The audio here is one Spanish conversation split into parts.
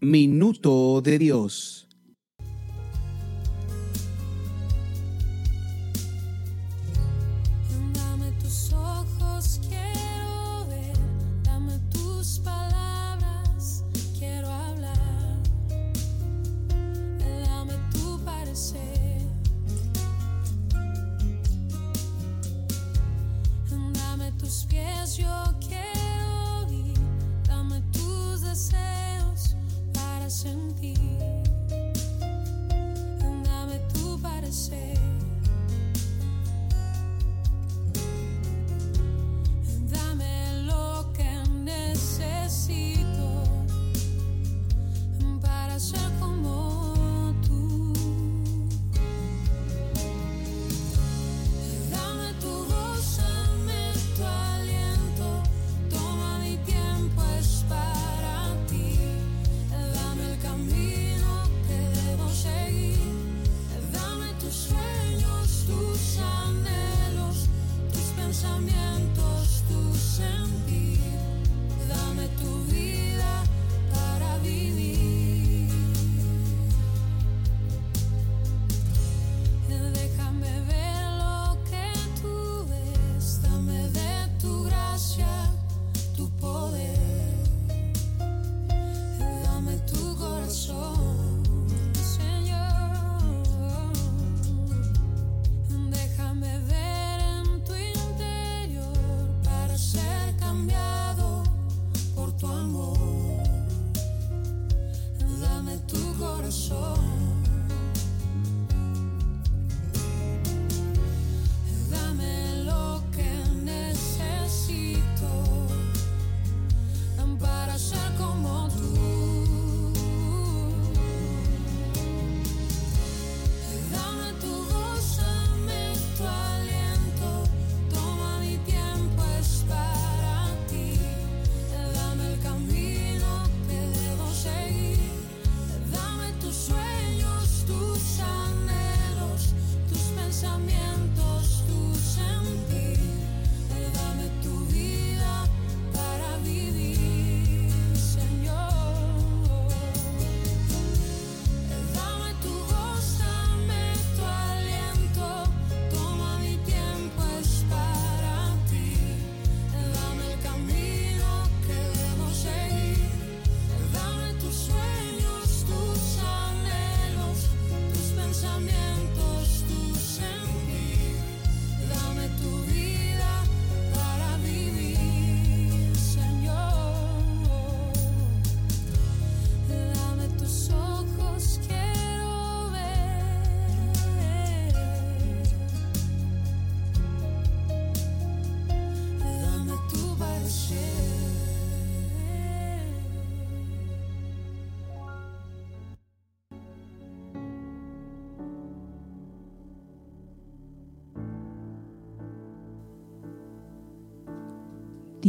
Minuto de Dios.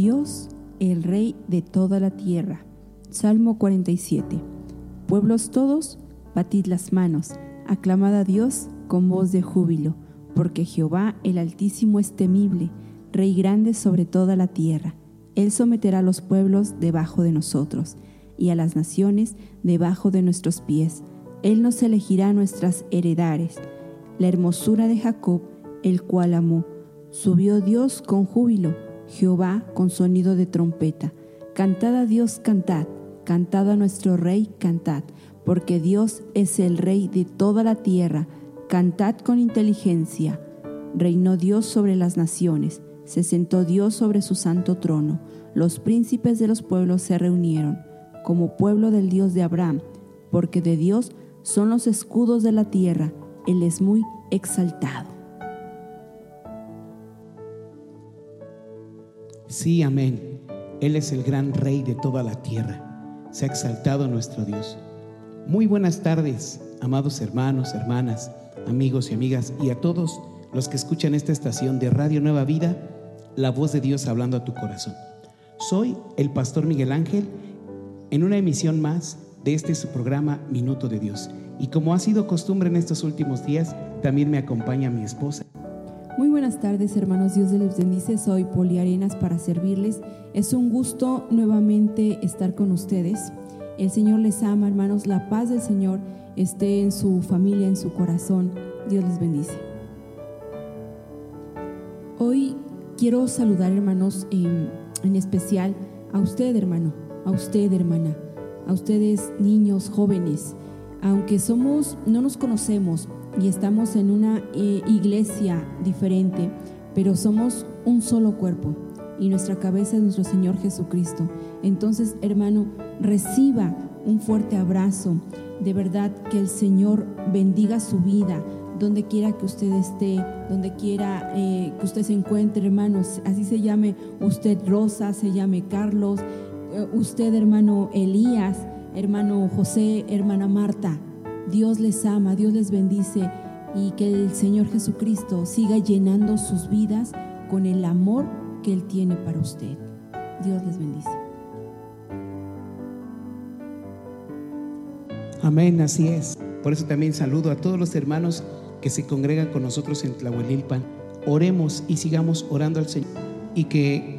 Dios, el Rey de toda la tierra. Salmo 47. Pueblos todos, batid las manos, aclamad a Dios con voz de júbilo, porque Jehová el Altísimo es temible, Rey grande sobre toda la tierra. Él someterá a los pueblos debajo de nosotros, y a las naciones debajo de nuestros pies. Él nos elegirá nuestras heredades, la hermosura de Jacob, el cual amó. Subió Dios con júbilo, Jehová con sonido de trompeta. Cantad a Dios, cantad, cantad a nuestro Rey, cantad, porque Dios es el Rey de toda la tierra. Cantad con inteligencia. Reinó Dios sobre las naciones, se sentó Dios sobre su santo trono. Los príncipes de los pueblos se reunieron, como pueblo del Dios de Abraham, porque de Dios son los escudos de la tierra, Él es muy exaltado. Sí, amén. Él es el gran rey de toda la tierra. Se ha exaltado nuestro Dios. Muy buenas tardes, amados hermanos, hermanas, amigos y amigas, y a todos los que escuchan esta estación de Radio Nueva Vida, la voz de Dios hablando a tu corazón. Soy el pastor Miguel Ángel en una emisión más de este su programa Minuto de Dios. Y como ha sido costumbre en estos últimos días, también me acompaña mi esposa. Muy buenas tardes, hermanos. Dios les bendice. Soy Poli Arenas para servirles. Es un gusto nuevamente estar con ustedes. El Señor les ama, hermanos. La paz del Señor esté en su familia, en su corazón. Dios les bendice. Hoy quiero saludar, hermanos, en, en especial a usted, hermano, a usted, hermana, a ustedes, niños, jóvenes. Aunque somos, no nos conocemos y estamos en una eh, iglesia diferente, pero somos un solo cuerpo y nuestra cabeza es nuestro Señor Jesucristo. Entonces, hermano, reciba un fuerte abrazo. De verdad que el Señor bendiga su vida, donde quiera que usted esté, donde quiera eh, que usted se encuentre, hermanos. Así se llame usted Rosa, se llame Carlos, eh, usted hermano Elías, hermano José, hermana Marta. Dios les ama, Dios les bendice y que el Señor Jesucristo siga llenando sus vidas con el amor que Él tiene para usted. Dios les bendice. Amén, así es. Por eso también saludo a todos los hermanos que se congregan con nosotros en Tlahuelilpan. Oremos y sigamos orando al Señor y que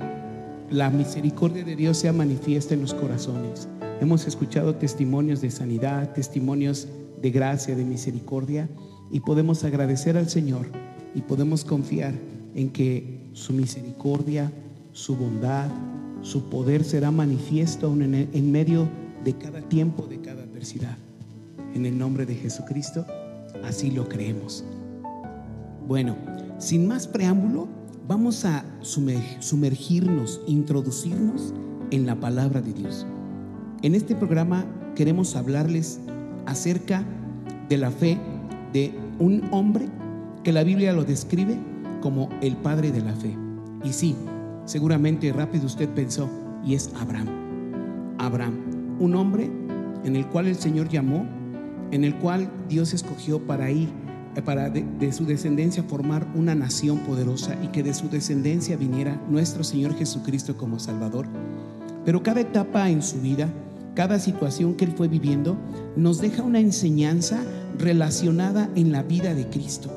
la misericordia de Dios sea manifiesta en los corazones. Hemos escuchado testimonios de sanidad, testimonios de gracia, de misericordia y podemos agradecer al Señor y podemos confiar en que su misericordia, su bondad, su poder será manifiesto aún en, medio de cada tiempo, de cada adversidad. En el nombre de Jesucristo, así lo creemos. Bueno, sin más preámbulo, vamos a sumer- sumergirnos, introducirnos en la palabra de Dios. En este programa queremos hablarles acerca de la fe de un hombre que la Biblia lo describe como el padre de la fe. Y sí, seguramente rápido usted pensó, y es Abraham. Abraham, un hombre en el cual el Señor llamó, en el cual Dios escogió para ir, para de, de su descendencia formar una nación poderosa y que de su descendencia viniera nuestro Señor Jesucristo como Salvador. Pero cada etapa en su vida, cada situación que él fue viviendo, nos deja una enseñanza relacionada en la vida de Cristo.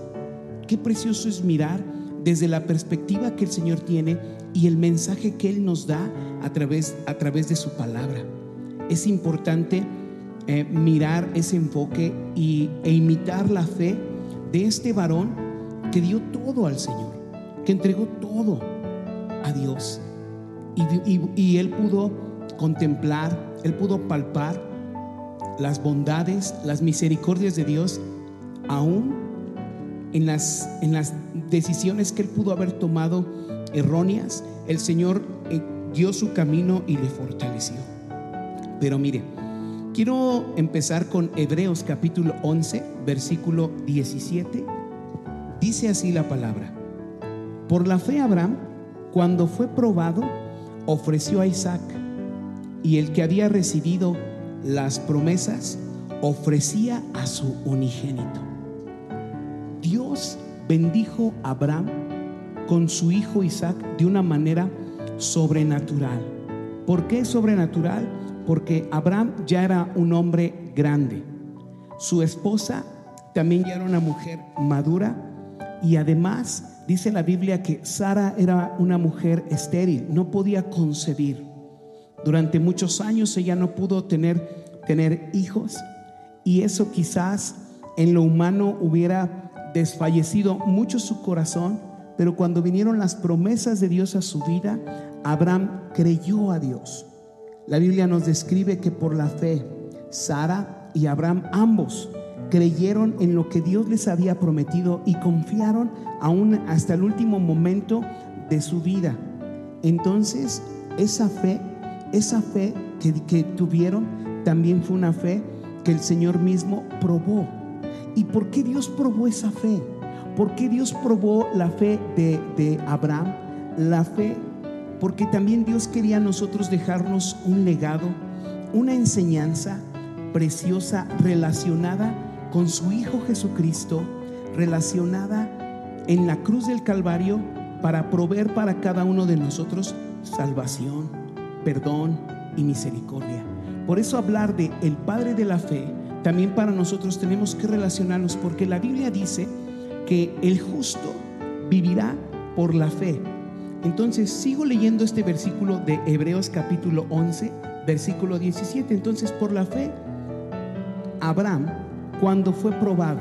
Qué precioso es mirar desde la perspectiva que el Señor tiene y el mensaje que Él nos da a través, a través de su palabra. Es importante eh, mirar ese enfoque y, e imitar la fe de este varón que dio todo al Señor, que entregó todo a Dios. Y, él pudo contemplar, él pudo palpar las bondades, las misericordias de Dios, aún en las, en las decisiones que él pudo haber tomado erróneas, el Señor eh, dio su camino y le fortaleció. Pero mire, quiero empezar con Hebreos capítulo 11, versículo 17. Dice así la palabra. Por la fe Abraham, cuando fue probado, ofreció a Isaac, y el que había recibido las promesas, ofrecía a su unigénito. Dios bendijo a Abraham con su hijo Isaac de una manera sobrenatural. ¿Por qué sobrenatural? Porque Abraham ya era un hombre grande. Su esposa también ya era una mujer madura y además dice la Biblia que Sara era una mujer estéril, no podía concebir. Durante muchos años ella no pudo tener, tener hijos y eso quizás en lo humano hubiera desfallecido mucho su corazón, pero cuando vinieron las promesas de Dios a su vida, Abraham creyó a Dios. La Biblia nos describe que por la fe, Sara y Abraham ambos creyeron en lo que Dios les había prometido y confiaron aún hasta el último momento de su vida. Entonces, esa fe, esa fe que, que tuvieron, también fue una fe que el Señor mismo probó. ¿Y por qué Dios probó esa fe? ¿Por qué Dios probó la fe de, de Abraham? La fe porque también Dios quería a nosotros dejarnos un legado, una enseñanza preciosa relacionada con su Hijo Jesucristo, relacionada en la cruz del Calvario para proveer para cada uno de nosotros salvación, perdón y misericordia. Por eso hablar de el Padre de la fe, también para nosotros tenemos que relacionarnos porque la Biblia dice que el justo vivirá por la fe. Entonces sigo leyendo este versículo de Hebreos capítulo 11, versículo 17. Entonces por la fe, Abraham, cuando fue probado,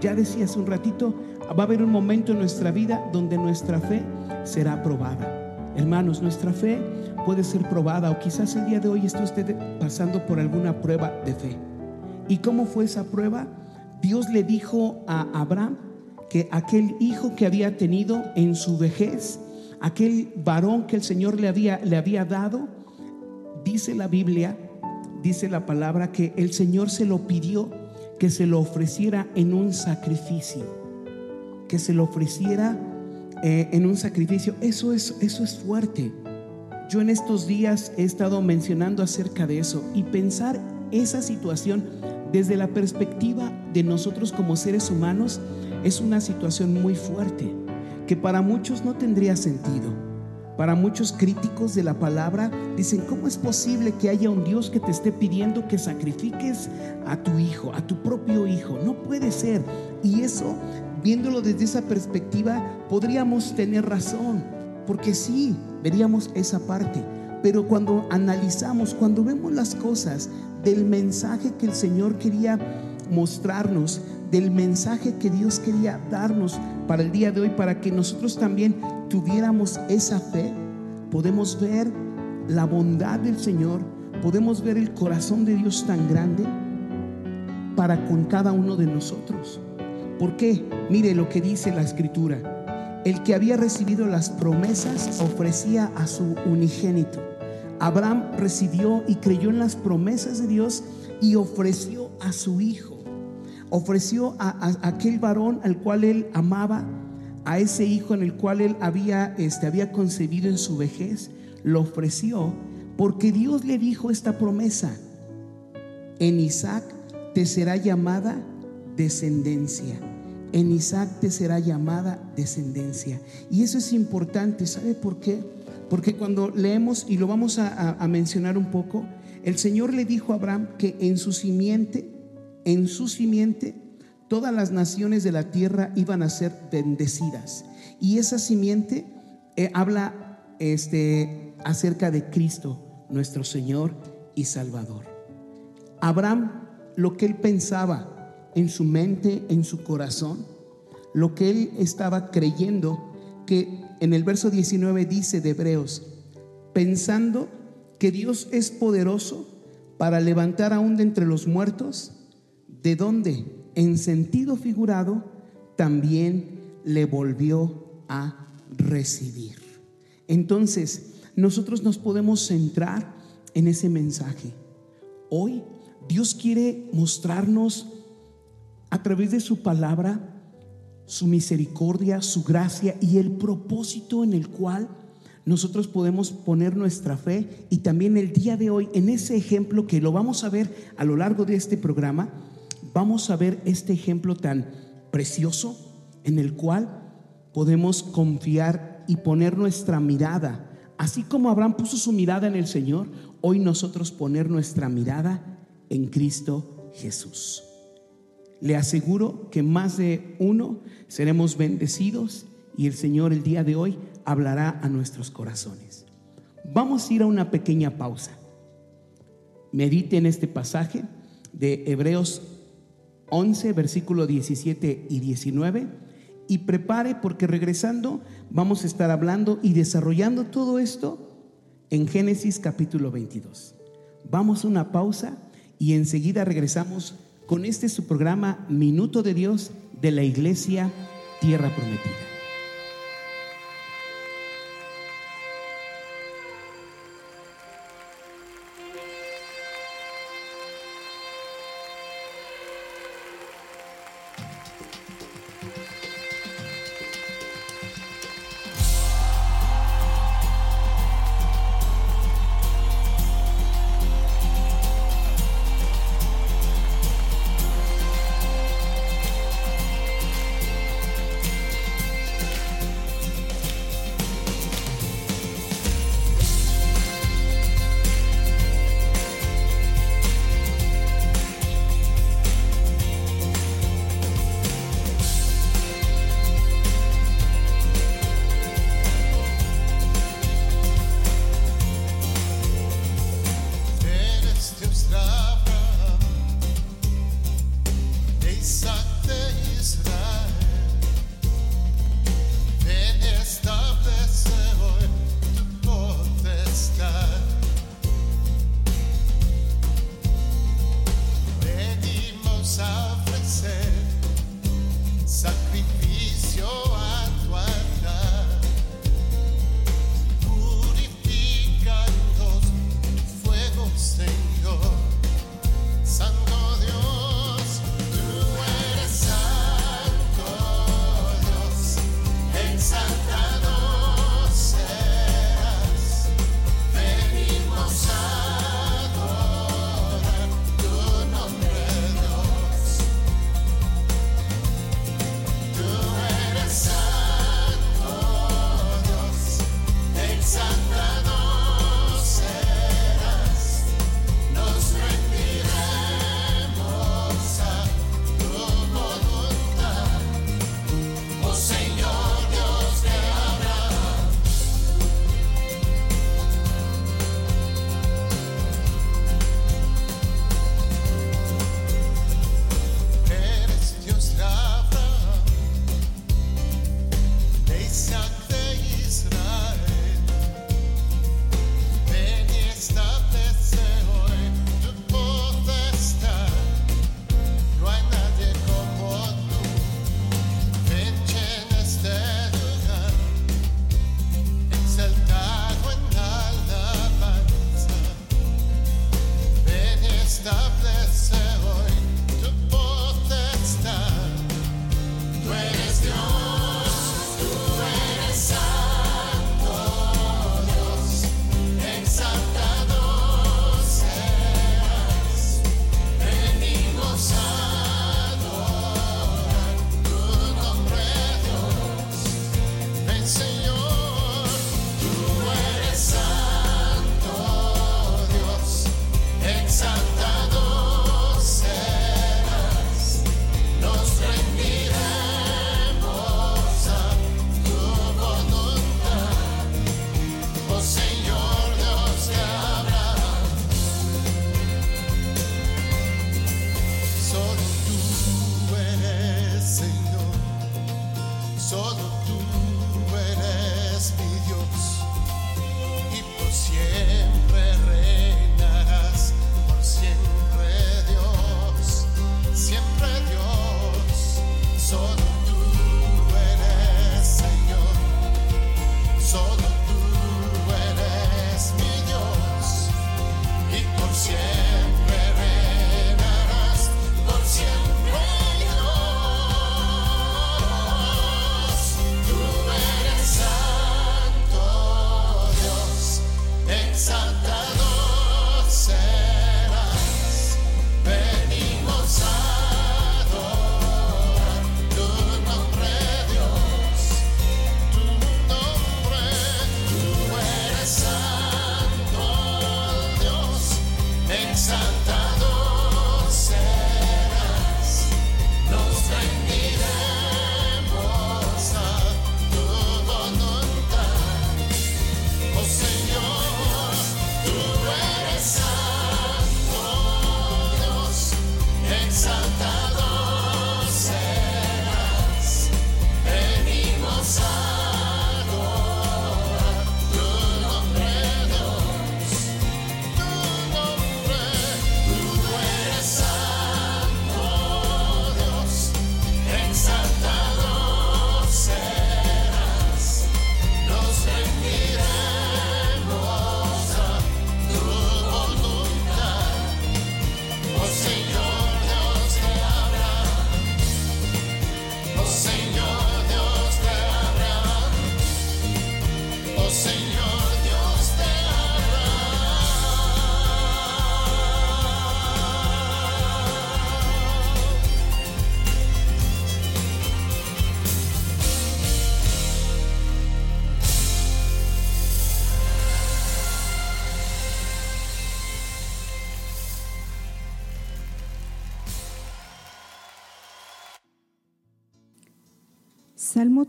ya decía hace un ratito, va a haber un momento en nuestra vida donde nuestra fe será probada. Hermanos, nuestra fe puede ser probada o quizás el día de hoy esté usted pasando por alguna prueba de fe. ¿Y cómo fue esa prueba? Dios le dijo a Abraham que aquel hijo que había tenido en su vejez, aquel varón que el Señor le había, le había dado, dice la Biblia, dice la palabra que el Señor se lo pidió que se lo ofreciera en un sacrificio, que se lo ofreciera eh, en un sacrificio. Eso es, eso es fuerte. Yo en estos días he estado mencionando acerca de eso y pensar esa situación desde la perspectiva de nosotros como seres humanos es una situación muy fuerte que para muchos no tendría sentido. Para muchos críticos de la palabra dicen, ¿cómo es posible que haya un Dios que te esté pidiendo que sacrifiques a tu hijo, a tu propio hijo? No puede ser. Y eso, viéndolo desde esa perspectiva, podríamos tener razón, porque sí, veríamos esa parte. Pero cuando analizamos, cuando vemos las cosas del mensaje que el Señor quería mostrarnos, del mensaje que Dios quería darnos para el día de hoy, para que nosotros también tuviéramos esa fe, podemos ver la bondad del Señor, podemos ver el corazón de Dios tan grande para con cada uno de nosotros. ¿Por qué? Mire lo que dice la escritura. El que había recibido las promesas ofrecía a su unigénito. Abraham recibió y creyó en las promesas de Dios y ofreció a su hijo. Ofreció a, aquel varón al cual él amaba, a ese hijo en el cual él había, este, había concebido en su vejez, lo ofreció porque Dios le dijo esta promesa. En Isaac te será llamada descendencia. En Isaac te será llamada descendencia. Y eso es importante. ¿Sabe por qué? Porque cuando leemos, y lo vamos a, mencionar un poco, el Señor le dijo a Abraham que en su simiente, en su simiente, todas las naciones de la tierra iban a ser bendecidas. Y esa simiente eh, habla este, acerca de Cristo, nuestro Señor y Salvador. Abraham, lo que él pensaba en su mente, en su corazón, lo que él estaba creyendo, que en el verso 19 dice de Hebreos, pensando que Dios es poderoso para levantar aún de entre los muertos, de donde, en sentido figurado, también le volvió a recibir. Entonces, nosotros nos podemos centrar en ese mensaje. Hoy Dios quiere mostrarnos a través de su palabra su misericordia, su gracia y el propósito en el cual nosotros podemos poner nuestra fe y también el día de hoy en ese ejemplo que lo vamos a ver a lo largo de este programa, vamos a ver este ejemplo tan precioso en el cual podemos confiar y poner nuestra mirada, así como Abraham puso su mirada en el Señor, hoy nosotros poner nuestra mirada en Cristo Jesús. Le aseguro que más de uno seremos bendecidos y el Señor el día de hoy hablará a nuestros corazones. Vamos a ir a una pequeña pausa. Medite en este pasaje de Hebreos 11, versículo 17 y 19 y prepare porque regresando vamos a estar hablando y desarrollando todo esto en Génesis capítulo 22. Vamos a una pausa y enseguida regresamos con este su programa Minuto de Dios de la Iglesia Tierra Prometida.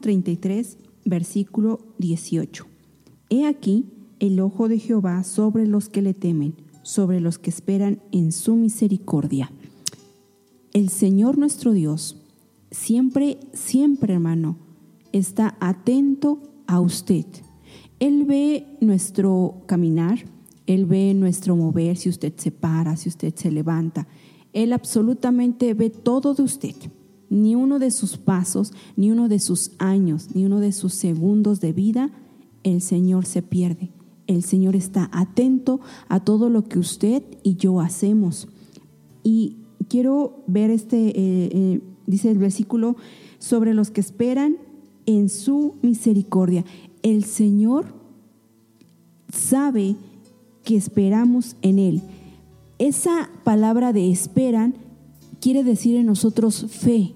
33, versículo 18. He aquí el ojo de Jehová sobre los que le temen, sobre los que esperan en su misericordia. El Señor nuestro Dios, siempre, siempre hermano, está atento a usted. Él ve nuestro caminar, Él ve nuestro mover, si usted se para, si usted se levanta. Él absolutamente ve todo de usted. Ni uno de sus pasos, ni uno de sus años, ni uno de sus segundos de vida, el Señor se pierde. El Señor está atento a todo lo que usted y yo hacemos. Y quiero ver este, eh, eh, dice el versículo, sobre los que esperan en su misericordia. El Señor sabe que esperamos en Él. Esa palabra de esperan quiere decir en nosotros fe.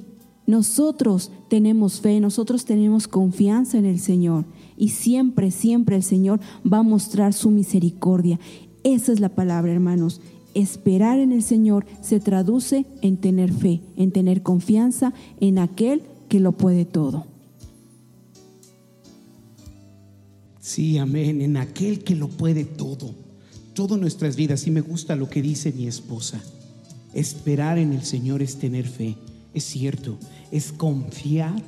Nosotros tenemos fe, nosotros tenemos confianza en el Señor y siempre, siempre el Señor va a mostrar su misericordia. Esa es la palabra, hermanos. Esperar en el Señor se traduce en tener fe, en tener confianza en aquel que lo puede todo. Sí, amén, en aquel que lo puede todo, todas nuestras vidas. Y me gusta lo que dice mi esposa. Esperar en el Señor es tener fe, es cierto, es confiar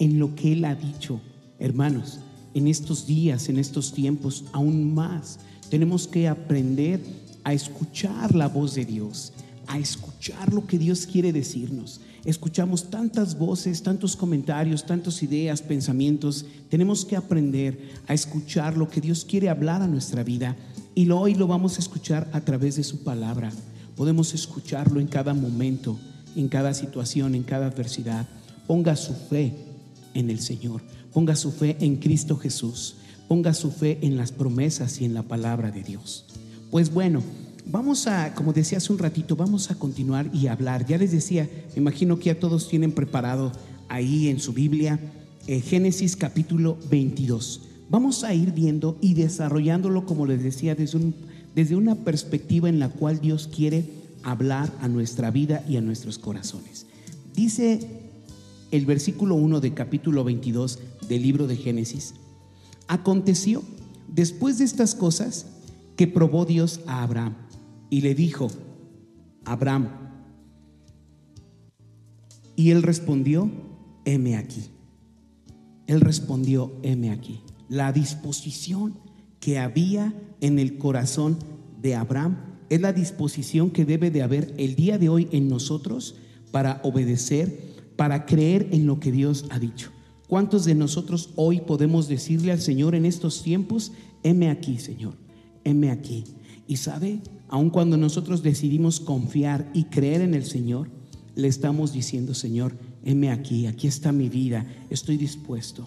en lo que Él ha dicho, Hermanos, en estos días, en estos tiempos, aún más, tenemos que aprender a escuchar la voz de Dios, a escuchar lo que Dios quiere decirnos. Escuchamos tantas voces, tantos comentarios, tantas ideas, pensamientos. Tenemos que aprender a escuchar lo que Dios quiere hablar a nuestra vida y hoy lo vamos a escuchar a través de su palabra. Podemos escucharlo en cada momento, en cada situación, en cada adversidad. Ponga su fe en el Señor. Ponga su fe en Cristo Jesús. Ponga su fe en las promesas y en la palabra de Dios. Pues bueno, vamos a, como decía hace un ratito, vamos a continuar y hablar. Ya les decía, me imagino que ya todos tienen preparado ahí en su Biblia eh, Génesis capítulo 22. Vamos a ir viendo y desarrollándolo, como les decía, desde, desde una perspectiva en la cual Dios quiere hablar a nuestra vida y a nuestros corazones. Dice el versículo 1 de capítulo 22 del libro de Génesis. Aconteció después de estas cosas que probó Dios a Abraham y le dijo, Abraham, y él respondió, heme aquí. Él respondió, heme aquí. La disposición que había en el corazón de Abraham es la disposición que debe de haber el día de hoy en nosotros para obedecer, para creer en lo que Dios ha dicho. ¿Cuántos de nosotros hoy podemos decirle al Señor en estos tiempos, heme aquí, Señor, heme aquí? Y sabe, aun cuando nosotros decidimos confiar y creer en el Señor, le estamos diciendo, Señor, heme aquí, aquí está mi vida, estoy dispuesto.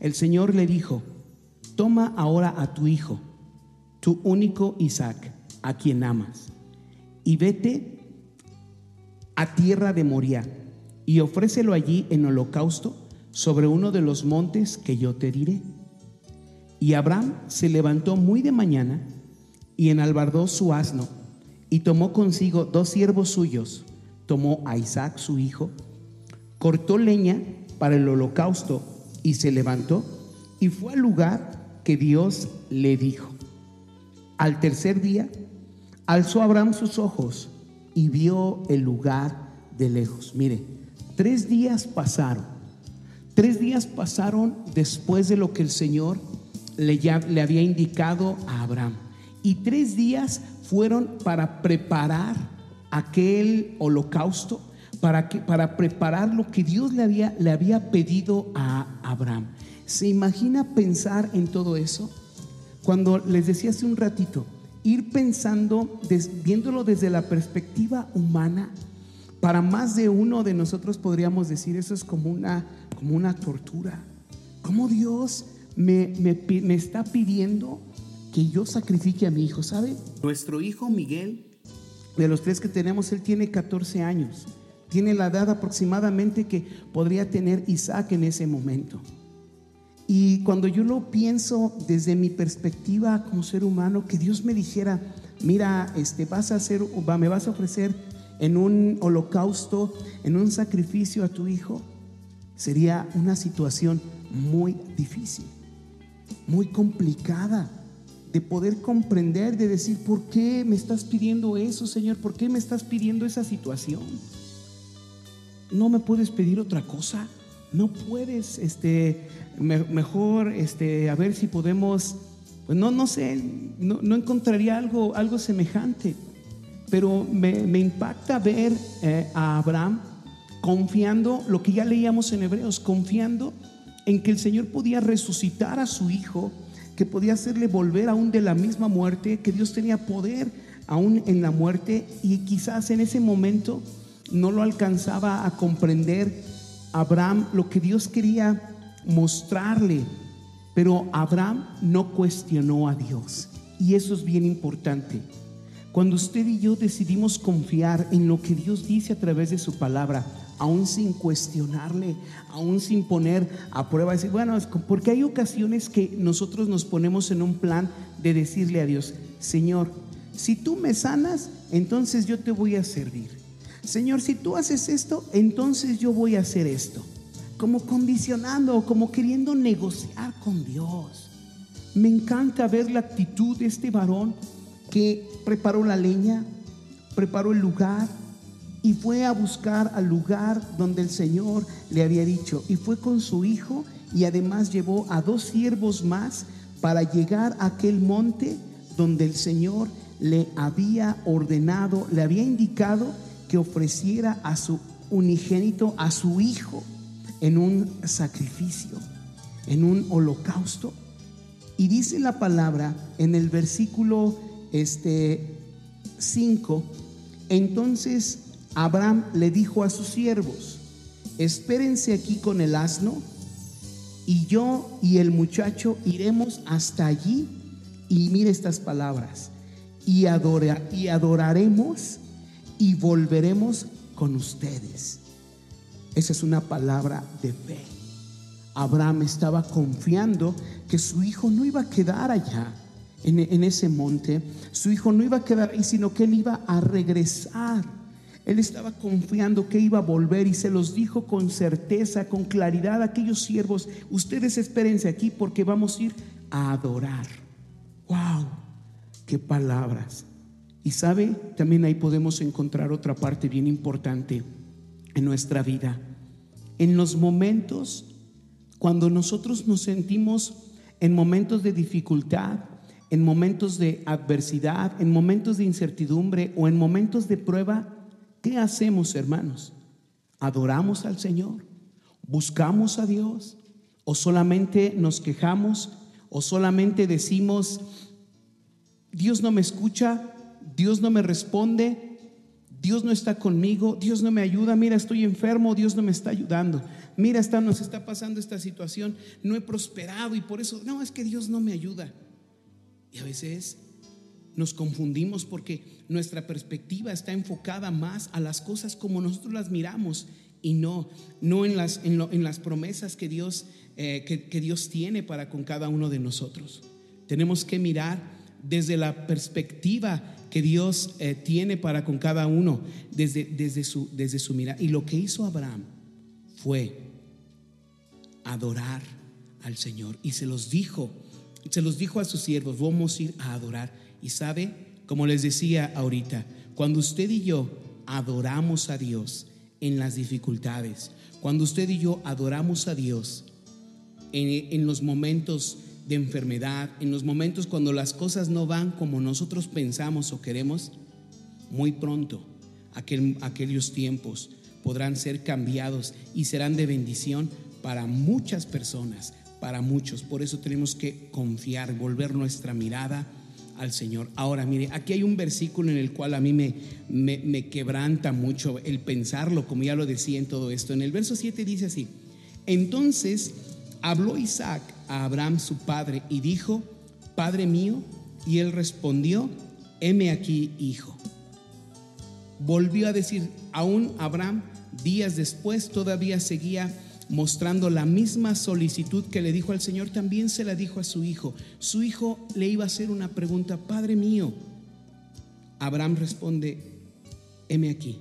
El Señor le dijo, toma ahora a tu hijo, tu único Isaac, a quien amas, y vete a tierra de Moria y ofrécelo allí en holocausto sobre uno de los montes que yo te diré. Y Abraham se levantó muy de mañana y enalbardó su asno y tomó consigo dos siervos suyos, tomó a Isaac su hijo, cortó leña para el holocausto y se levantó y fue al lugar que Dios le dijo. Al tercer día alzó Abraham sus ojos y vio el lugar de lejos. Mire, tres días pasaron. Tres días pasaron después de lo que el Señor le, ya- le había indicado a Abraham. Y tres días fueron para preparar aquel holocausto, para, que, para preparar lo que Dios le había, le había pedido a Abraham. ¿Se imagina pensar en todo eso? Cuando les decía hace un ratito, ir pensando, des- viéndolo desde la perspectiva humana, para más de uno de nosotros podríamos decir, eso es como una, como una tortura. ¿Cómo Dios me, me me está pidiendo que yo sacrifique a mi hijo? ¿Sabe? Nuestro hijo Miguel, de los tres que tenemos, él tiene 14 años. Tiene la edad aproximadamente que podría tener Isaac en ese momento. Y cuando yo lo pienso desde mi perspectiva como ser humano, que Dios me dijera, mira, este, vas a hacer, me vas a ofrecer en un holocausto, en un sacrificio a tu hijo, sería una situación muy difícil, muy complicada de poder comprender, de decir, ¿por qué me estás pidiendo eso, Señor? ¿Por qué me estás pidiendo esa situación? no me puedes pedir otra cosa. No puedes, este, me- mejor, este, a ver si podemos, pues no, no sé, no, encontraría algo, algo semejante. Pero me, me impacta ver eh, a Abraham confiando, lo que ya leíamos en Hebreos, confiando en que el Señor podía resucitar a su hijo, que podía hacerle volver aún de la misma muerte, que Dios tenía poder aún en la muerte y quizás en ese momento no lo alcanzaba a comprender Abraham lo que Dios quería mostrarle, pero Abraham no cuestionó a Dios y eso es bien importante. Cuando usted y yo decidimos confiar en lo que Dios dice a través de su palabra, aún sin cuestionarle, aún sin poner a prueba, decir, bueno, porque hay ocasiones que nosotros nos ponemos en un plan de decirle a Dios, Señor, si tú me sanas, entonces yo te voy a servir. Señor, si tú haces esto, entonces yo voy a hacer esto. Como condicionando, como queriendo negociar con Dios. Me encanta ver la actitud de este varón que preparó la leña, preparó el lugar y fue a buscar al lugar donde el Señor le había dicho. Y fue con su hijo y además llevó a dos siervos más para llegar a aquel monte donde el Señor le había ordenado, le había indicado que ofreciera a su unigénito, a su hijo, en un sacrificio, en un holocausto. Y dice la palabra en el versículo este 5, entonces Abraham le dijo a sus siervos, espérense aquí con el asno y yo y el muchacho iremos hasta allí y mire estas palabras y, adora- y adoraremos y volveremos con ustedes. Esa es una palabra de fe. Abraham estaba confiando que su hijo no iba a quedar allá en, ese monte, su hijo no iba a quedar ahí, sino que él iba a regresar. Él estaba confiando que iba a volver y se los dijo con certeza, con claridad a aquellos siervos, ustedes espérense aquí porque vamos a ir a adorar. ¡Wow! ¡Qué palabras! Y sabe, también ahí podemos encontrar otra parte bien importante en nuestra vida. En los momentos cuando nosotros nos sentimos en momentos de dificultad, en momentos de adversidad, en momentos de incertidumbre o en momentos de prueba, ¿qué hacemos, hermanos? ¿Adoramos al Señor? ¿Buscamos a Dios? ¿O solamente nos quejamos? ¿O solamente decimos, Dios no me escucha, Dios no me responde, Dios no está conmigo, Dios no me ayuda, mira, estoy enfermo, Dios no me está ayudando, mira, está, nos está pasando esta situación, no he prosperado y por eso, no, es que Dios no me ayuda. Y a veces nos confundimos porque nuestra perspectiva está enfocada más a las cosas como nosotros las miramos y no, no en las, en las promesas que Dios, eh, que Dios tiene para con cada uno de nosotros. Tenemos que mirar desde la perspectiva que Dios eh, tiene para con cada uno, desde, desde, su, desde su mirada. Y lo que hizo Abraham fue adorar al Señor. Y se los dijo, se los dijo a sus siervos, vamos a ir a adorar. Y sabe, como les decía ahorita, cuando usted y yo adoramos a Dios en las dificultades, cuando usted y yo adoramos a Dios en, en los momentos de enfermedad, en los momentos cuando las cosas no van como nosotros pensamos o queremos, muy pronto aquel- aquellos tiempos podrán ser cambiados y serán de bendición para muchas personas, para muchos. Por eso tenemos que confiar, volver nuestra mirada al Señor. Ahora, mire, aquí hay un versículo en el cual a mí me, me, me quebranta mucho el pensarlo, como ya lo decía en todo esto. En el verso 7 dice así, entonces habló Isaac a Abraham su padre y dijo, Padre mío, y él respondió, heme aquí, hijo. Volvió a decir, aún Abraham, días después, todavía seguía mostrando la misma solicitud que le dijo al Señor, también se la dijo a su hijo. Su hijo le iba a hacer una pregunta, Padre mío. Abraham responde, heme aquí.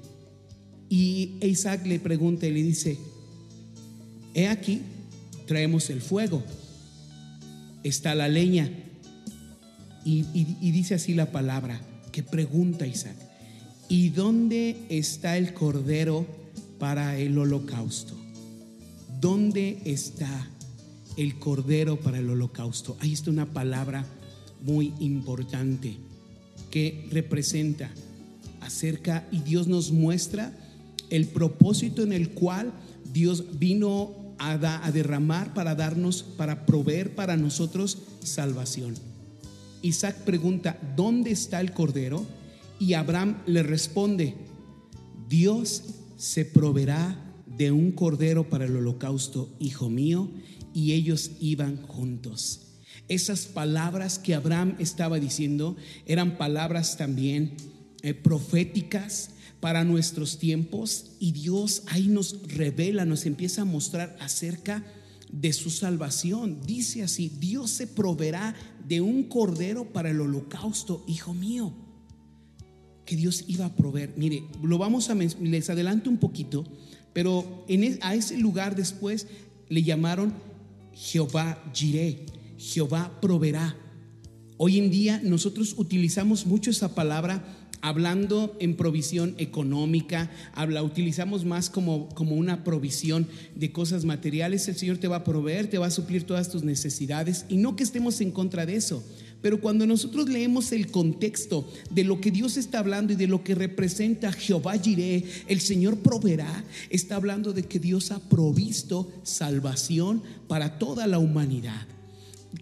Y Isaac le pregunta y le dice, he aquí, traemos el fuego, está la leña. Y, dice así la palabra, que pregunta Isaac, ¿y dónde está el cordero para el holocausto? ¿Dónde está el cordero para el holocausto? Ahí está una palabra muy importante que representa acerca y Dios nos muestra el propósito en el cual Dios vino a, derramar para darnos, para proveer para nosotros salvación. Isaac pregunta, ¿dónde está el cordero? Y Abraham le responde, Dios se proveerá de un cordero para el holocausto, hijo mío, y ellos iban juntos. Esas palabras que Abraham estaba diciendo eran palabras también eh, proféticas para nuestros tiempos y Dios ahí nos revela, nos empieza a mostrar acerca de su salvación. Dice así, Dios se proveerá de un cordero para el holocausto, hijo mío que Dios iba a proveer. Mire, lo vamos a les adelanto un poquito, pero en a ese lugar después le llamaron Jehová Jireh, Jehová proveerá. Hoy en día nosotros utilizamos mucho esa palabra hablando en provisión económica, habla, utilizamos más como, como una provisión de cosas materiales. El Señor te va a proveer, te va a suplir todas tus necesidades y no que estemos en contra de eso. Pero cuando nosotros leemos el contexto de lo que Dios está hablando y de lo que representa Jehová Jireh, el Señor proveerá, está hablando de que Dios ha provisto salvación para toda la humanidad.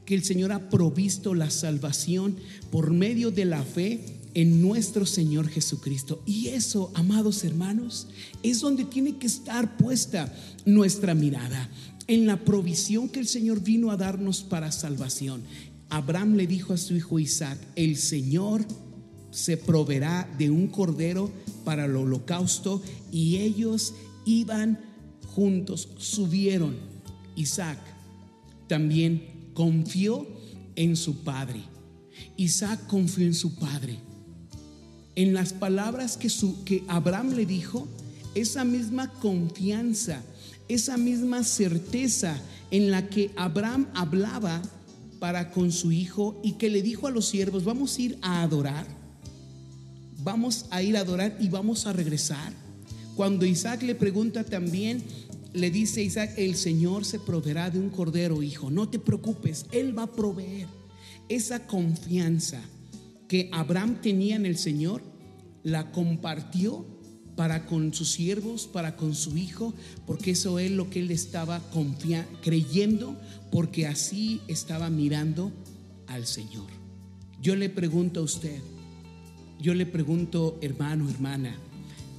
Que el Señor ha provisto la salvación por medio de la fe en nuestro Señor Jesucristo. Y eso, amados hermanos, es donde tiene que estar puesta nuestra mirada, en la provisión que el Señor vino a darnos para salvación. Abraham le dijo a su hijo Isaac, el Señor se proveerá de un cordero para el holocausto y ellos iban juntos, subieron. Isaac también confió en su padre. Isaac confió en su padre. En las palabras que, su, que Abraham le dijo, esa misma confianza, esa misma certeza en la que Abraham hablaba para con su hijo y que le dijo a los siervos, vamos a ir a adorar, vamos a ir a adorar y vamos a regresar. Cuando Isaac le pregunta también, le dice Isaac, el Señor se proveerá de un cordero, hijo, no te preocupes, Él va a proveer. Esa confianza que Abraham tenía en el Señor, la compartió para con sus siervos, para con su hijo, porque eso es lo que él estaba creyendo, porque así estaba mirando al Señor. Yo le pregunto a usted, yo le pregunto, hermano, hermana,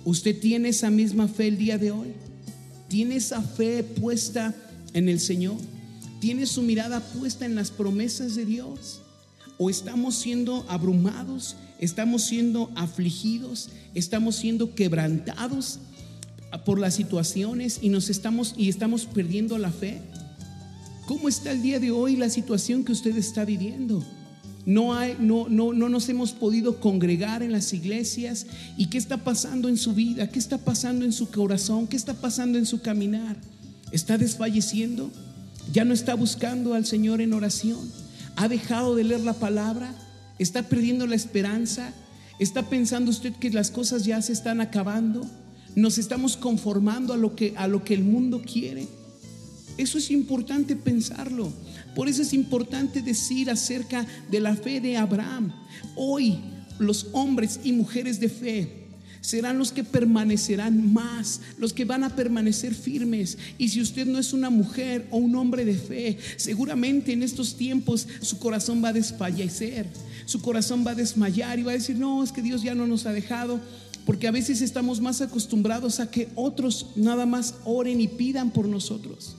¿usted tiene esa misma fe el día de hoy? ¿Tiene esa fe puesta en el Señor? ¿Tiene su mirada puesta en las promesas de Dios? ¿O estamos siendo abrumados? ¿Estamos siendo afligidos? ¿Estamos siendo quebrantados por las situaciones y nos estamos y estamos perdiendo la fe? ¿Cómo está el día de hoy la situación que usted está viviendo? No, hay, no, no, no nos hemos podido congregar en las iglesias. ¿Y qué está pasando en su vida? ¿Qué está pasando en su corazón? ¿Qué está pasando en su caminar? ¿Está desfalleciendo? ¿Ya no está buscando al Señor en oración? ¿Ha dejado de leer la palabra? ¿Está perdiendo la esperanza? ¿Está pensando usted que las cosas ya se están acabando? ¿Nos estamos conformando a lo que, a lo que el mundo quiere? Eso es importante pensarlo. Por eso es importante decir acerca de la fe de Abraham. Hoy los hombres y mujeres de fe serán los que permanecerán más, los que van a permanecer firmes. Y si usted no es una mujer o un hombre de fe, seguramente en estos tiempos su corazón va a desfallecer, su corazón va a desmayar y va a decir, no, es que Dios ya no nos ha dejado. Porque a veces estamos más acostumbrados a que otros nada más oren y pidan por nosotros.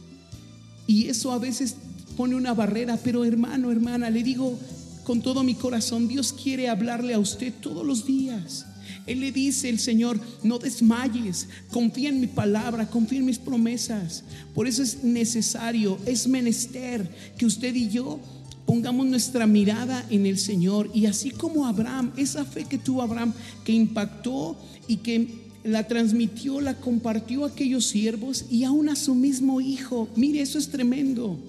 Y eso a veces pone una barrera, pero hermano, hermana, le digo con todo mi corazón, Dios quiere hablarle a usted todos los días. Él le dice, el Señor, no desmayes, confía en mi palabra, confía en mis promesas. Por eso es necesario, es menester que usted y yo pongamos nuestra mirada en el Señor. Y así como Abraham, esa fe que tuvo Abraham, que impactó y que la transmitió, la compartió a aquellos siervos y aún a su mismo hijo. Mire, eso es tremendo.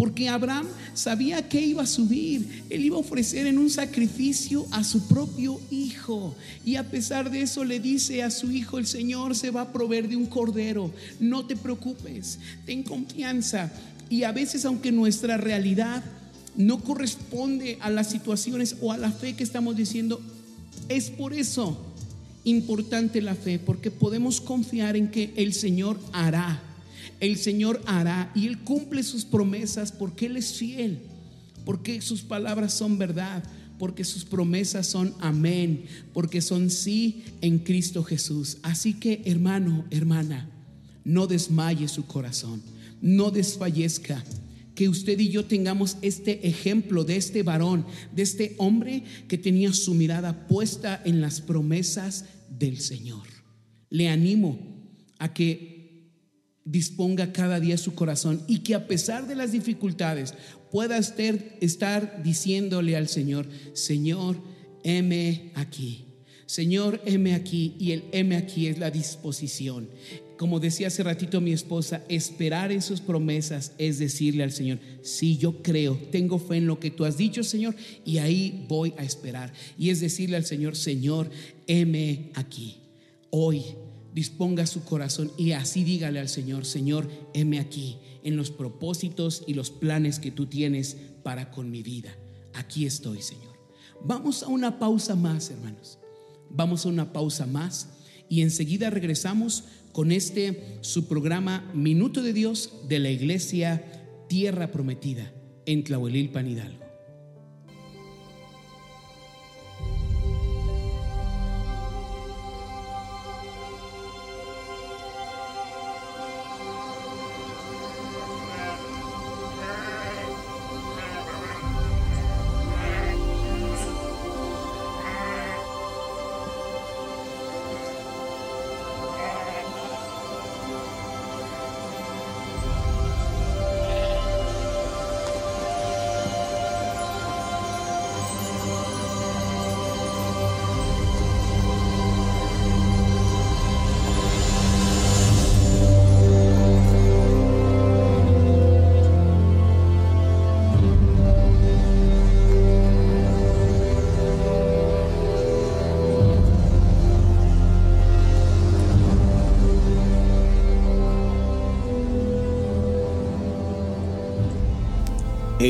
Porque Abraham sabía que iba a subir, él iba a ofrecer en un sacrificio a su propio hijo. Y a pesar de eso le dice a su hijo, el Señor se va a proveer de un cordero. No te preocupes, ten confianza. Y a veces aunque nuestra realidad no corresponde a las situaciones o a la fe que estamos diciendo, es por eso importante la fe, porque podemos confiar en que el Señor hará el Señor hará y Él cumple sus promesas porque Él es fiel, porque sus palabras son verdad, porque sus promesas son amén, porque son sí en Cristo Jesús. Así que hermano, hermana, no desmaye su corazón, no desfallezca. Que usted y yo tengamos este ejemplo de este varón, de este hombre que tenía su mirada puesta en las promesas del Señor. Le animo a que disponga cada día su corazón y que a pesar de las dificultades pueda estar, estar diciéndole al Señor, Señor, heme aquí. Señor, heme aquí y el heme aquí es la disposición. Como decía hace ratito mi esposa, esperar en sus promesas es decirle al Señor, sí, yo creo, tengo fe en lo que tú has dicho, Señor, y ahí voy a esperar. Y es decirle al Señor, Señor, heme aquí. Hoy disponga su corazón y así dígale al Señor, Señor, heme aquí en los propósitos y los planes que tú tienes para con mi vida. Aquí estoy, Señor. Vamos a una pausa más, hermanos. Vamos a una pausa más y enseguida regresamos con este su programa Minuto de Dios de la Iglesia Tierra Prometida en Tlahuelilpan Hidalgo.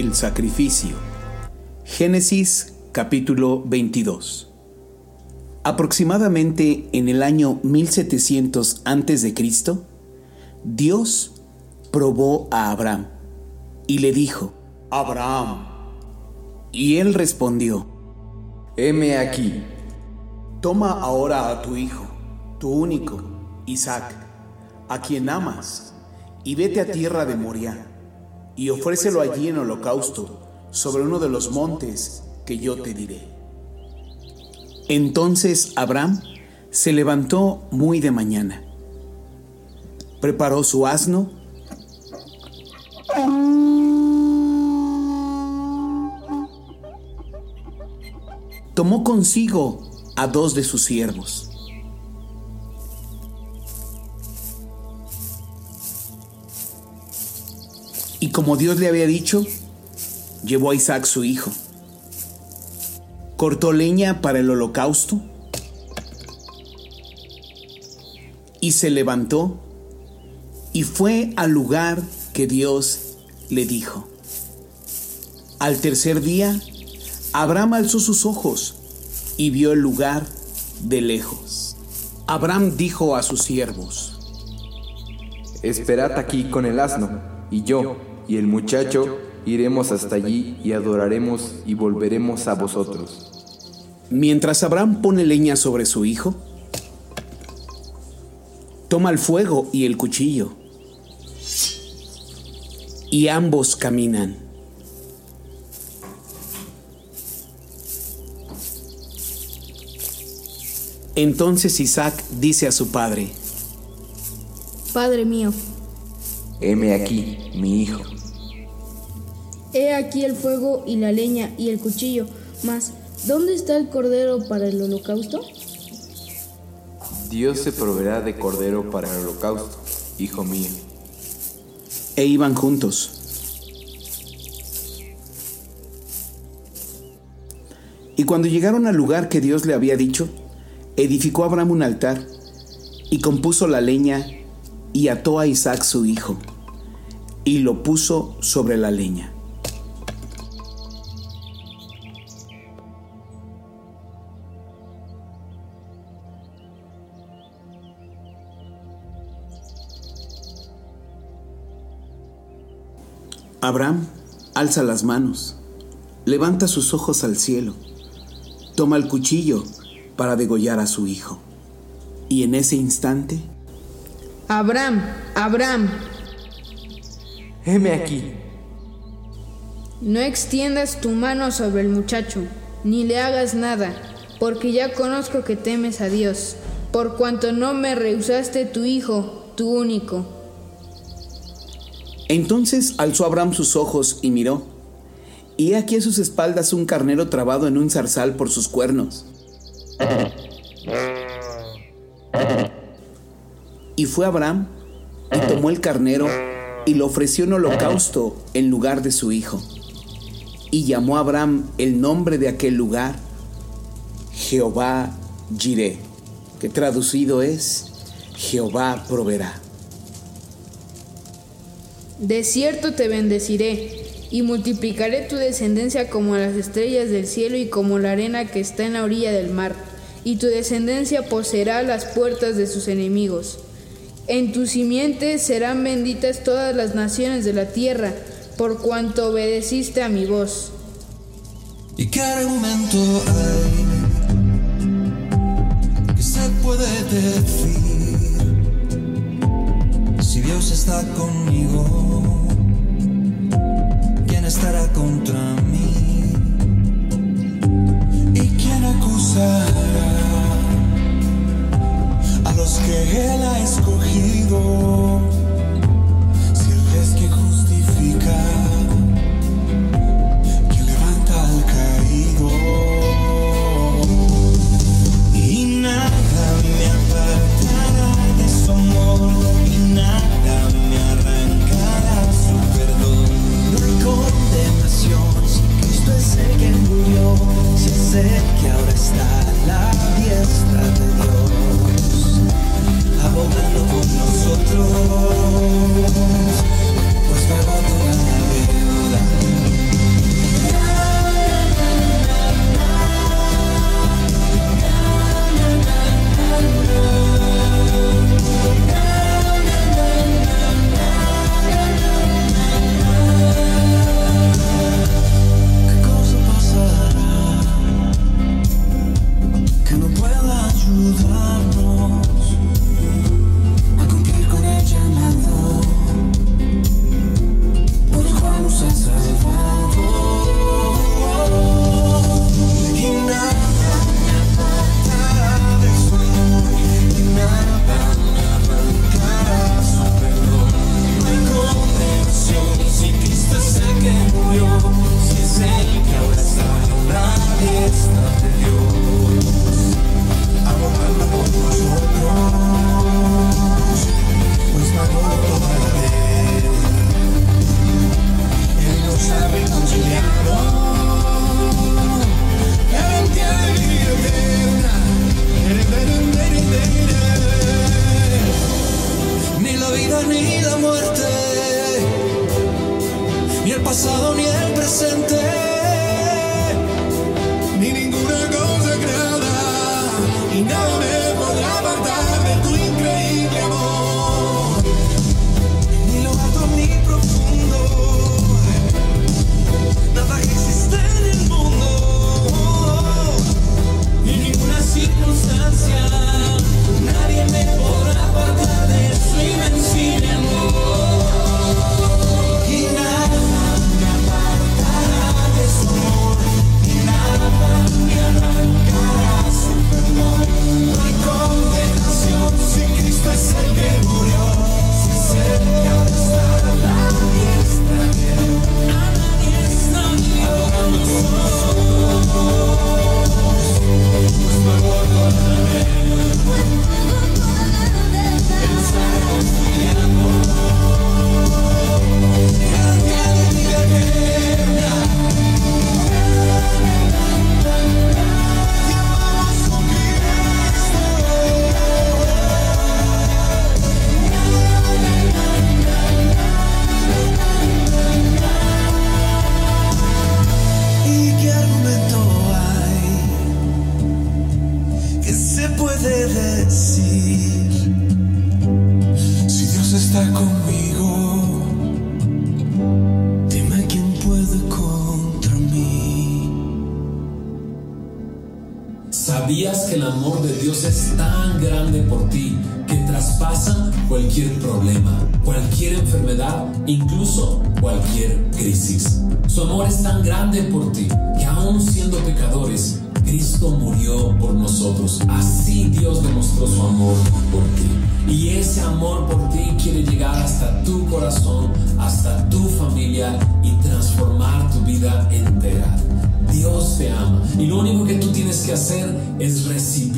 El sacrificio. Génesis capítulo 22. Aproximadamente en el año 1700 antes de Cristo, Dios probó a Abraham y le dijo: Abraham. Y él respondió: Heme aquí. Toma ahora a tu hijo, tu único, Isaac, a quien amas, y vete a tierra de Moriah y ofrécelo allí en holocausto sobre uno de los montes que yo te diré. Entonces Abraham se levantó muy de mañana, preparó su asno, tomó consigo a dos de sus siervos, Y como Dios le había dicho, llevó a Isaac su hijo. Cortó leña para el holocausto y se levantó y fue al lugar que Dios le dijo. Al tercer día, Abraham alzó sus ojos y vio el lugar de lejos. Abraham dijo a sus siervos, Esperad aquí con el asno, y yo y el muchacho iremos hasta allí y adoraremos y volveremos a vosotros. Mientras Abraham pone leña sobre su hijo, toma el fuego y el cuchillo, y ambos caminan. Entonces Isaac dice a su padre, Padre mío, Heme aquí, mi hijo. He aquí el fuego y la leña y el cuchillo, mas ¿dónde está el cordero para el holocausto? Dios se proveerá de cordero para el holocausto, hijo mío. e iban juntos. Y cuando llegaron al lugar que Dios le había dicho, edificó Abraham un altar y compuso la leña y ató a Isaac su hijo y lo puso sobre la leña. Abraham alza las manos, levanta sus ojos al cielo, toma el cuchillo para degollar a su hijo. Y en ese instante, Abraham, Abraham, Heme aquí. no extiendas tu mano sobre el muchacho, ni le hagas nada, porque ya conozco que temes a Dios, por cuanto no me rehusaste tu hijo, tu único. Entonces alzó Abraham sus ojos y miró, y aquí a sus espaldas un carnero trabado en un zarzal por sus cuernos. Y fue Abraham y tomó el carnero y lo ofreció en holocausto en lugar de su hijo. Y llamó a Abraham el nombre de aquel lugar, Jehová Jireh, que traducido es Jehová proveerá. De cierto te bendeciré, y multiplicaré tu descendencia como las estrellas del cielo y como la arena que está en la orilla del mar, y tu descendencia poseerá las puertas de sus enemigos. En tu simiente serán benditas todas las naciones de la tierra, por cuanto obedeciste a mi voz. ¿Y qué argumento hay que se puede? Dios está conmigo, ¿quién estará contra mí? ¿Y quién acusará a los que Él ha escogido?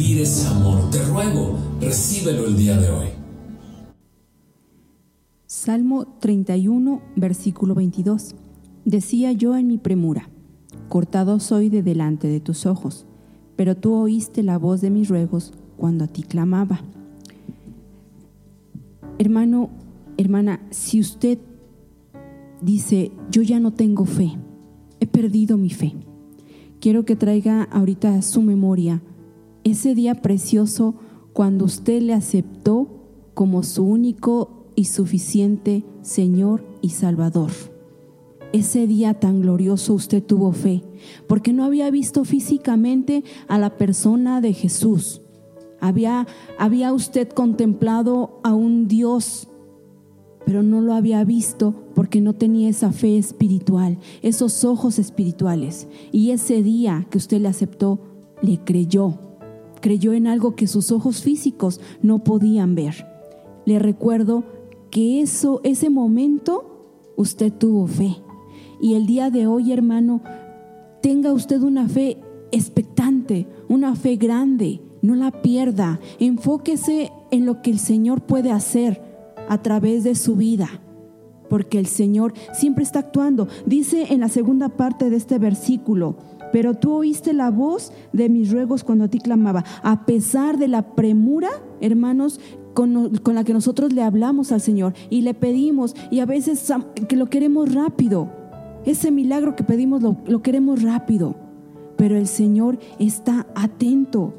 Recibir ese amor. Te ruego, recíbelo el día de hoy. Salmo 31, versículo 22. Decía yo en mi premura, cortado soy de delante de tus ojos, pero tú oíste la voz de mis ruegos cuando a ti clamaba. Hermano, hermana, si usted dice, yo ya no tengo fe, he perdido mi fe, quiero que traiga ahorita su memoria ese día precioso cuando usted le aceptó como su único y suficiente Señor y Salvador. Ese día tan glorioso usted tuvo fe, porque no había visto físicamente a la persona de Jesús. Había, había usted contemplado a un Dios, pero no lo había visto porque no tenía esa fe espiritual, esos ojos espirituales. Y ese día que usted le aceptó, le creyó. Creyó en algo que sus ojos físicos no podían ver. Le recuerdo que eso, ese momento, usted tuvo fe. Y el día de hoy, hermano, tenga usted una fe expectante, una fe grande, no la pierda. Enfóquese en lo que el Señor puede hacer a través de su vida, porque el Señor siempre está actuando. Dice en la segunda parte de este versículo, pero tú oíste la voz de mis ruegos cuando a ti clamaba. A pesar de la premura, hermanos, con, la que nosotros le hablamos al Señor y le pedimos, y a veces que lo queremos rápido. Ese milagro que pedimos lo, lo queremos rápido, pero el Señor está atento.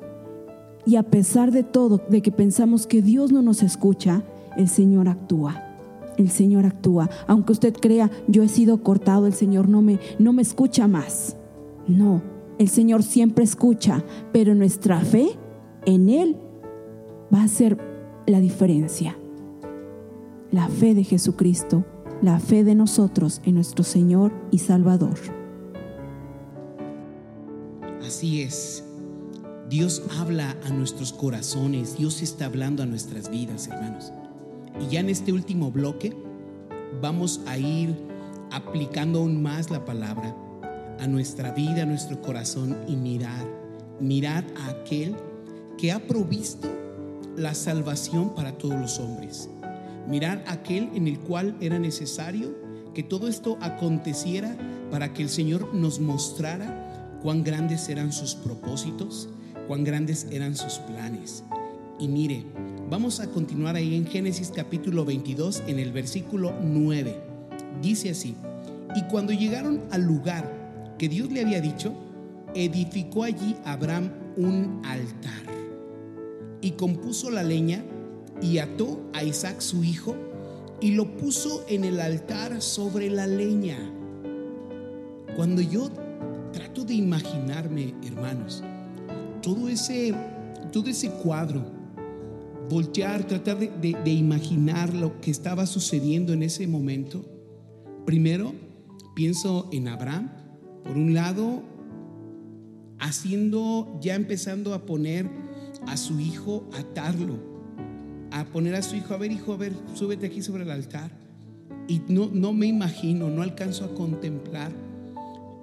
Y a pesar de todo, de que pensamos que Dios no nos escucha, el Señor actúa. El Señor actúa. Aunque usted crea, yo he sido cortado, el Señor no me, no me escucha más. No, el Señor siempre escucha, pero nuestra fe en Él va a ser la diferencia. La fe de Jesucristo, la fe de nosotros en nuestro Señor y Salvador. Así es. Dios habla a nuestros corazones, Dios está hablando a nuestras vidas, hermanos. Y ya en este último bloque vamos a ir aplicando aún más la palabra a nuestra vida, a nuestro corazón y mirar, mirar a aquel que ha provisto la salvación para todos los hombres. Mirar aquel en el cual era necesario que todo esto aconteciera para que el Señor nos mostrara cuán grandes eran sus propósitos, cuán grandes eran sus planes. Y mire, vamos a continuar ahí en Génesis capítulo 22 en el versículo 9. Dice así, y cuando llegaron al lugar que Dios le había dicho, edificó allí Abraham un altar y compuso la leña y ató a Isaac su hijo y lo puso en el altar sobre la leña. Cuando yo trato de imaginarme, hermanos, todo ese, todo ese cuadro, voltear, tratar de, de, de imaginar lo que estaba sucediendo en ese momento, primero pienso en Abraham, por un lado, haciendo, ya empezando a poner a su hijo, atarlo, a poner a su hijo, a ver hijo, a ver, súbete aquí sobre el altar. Y no, no me imagino, no alcanzo a contemplar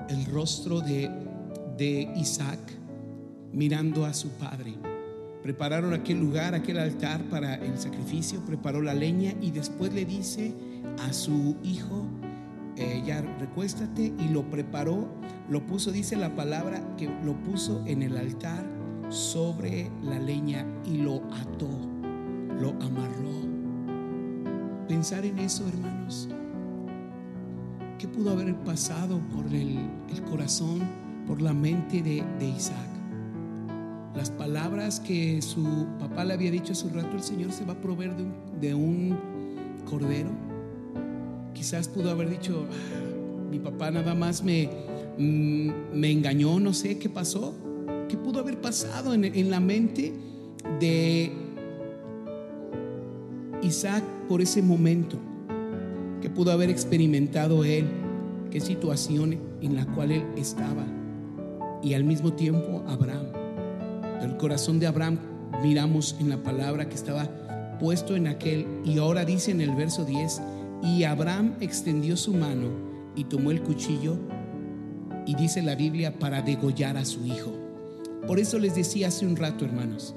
el rostro de, de Isaac mirando a su padre. Prepararon aquel lugar, aquel altar para el sacrificio, preparó la leña y después le dice a su hijo, eh, ya recuéstate y lo preparó, lo puso, dice la palabra, que lo puso en el altar sobre la leña y lo ató, lo amarró. Pensar en eso, hermanos. ¿Qué pudo haber pasado por el, corazón, por la mente de, Isaac? Las palabras que su papá le había dicho hace un rato, el Señor se va a proveer de un cordero. Quizás pudo haber dicho, "Ah, mi papá nada más me, mm, me engañó, no sé qué pasó. ¿Qué pudo haber pasado en, la mente de Isaac por ese momento? ¿Qué pudo haber experimentado él? ¿Qué situación en la cual él estaba? Y al mismo tiempo Abraham. El corazón de Abraham miramos en la palabra que estaba puesto en aquel y ahora dice en el verso 10, y Abraham extendió su mano y tomó el cuchillo y dice la Biblia para degollar a su hijo. Por eso les decía hace un rato, hermanos,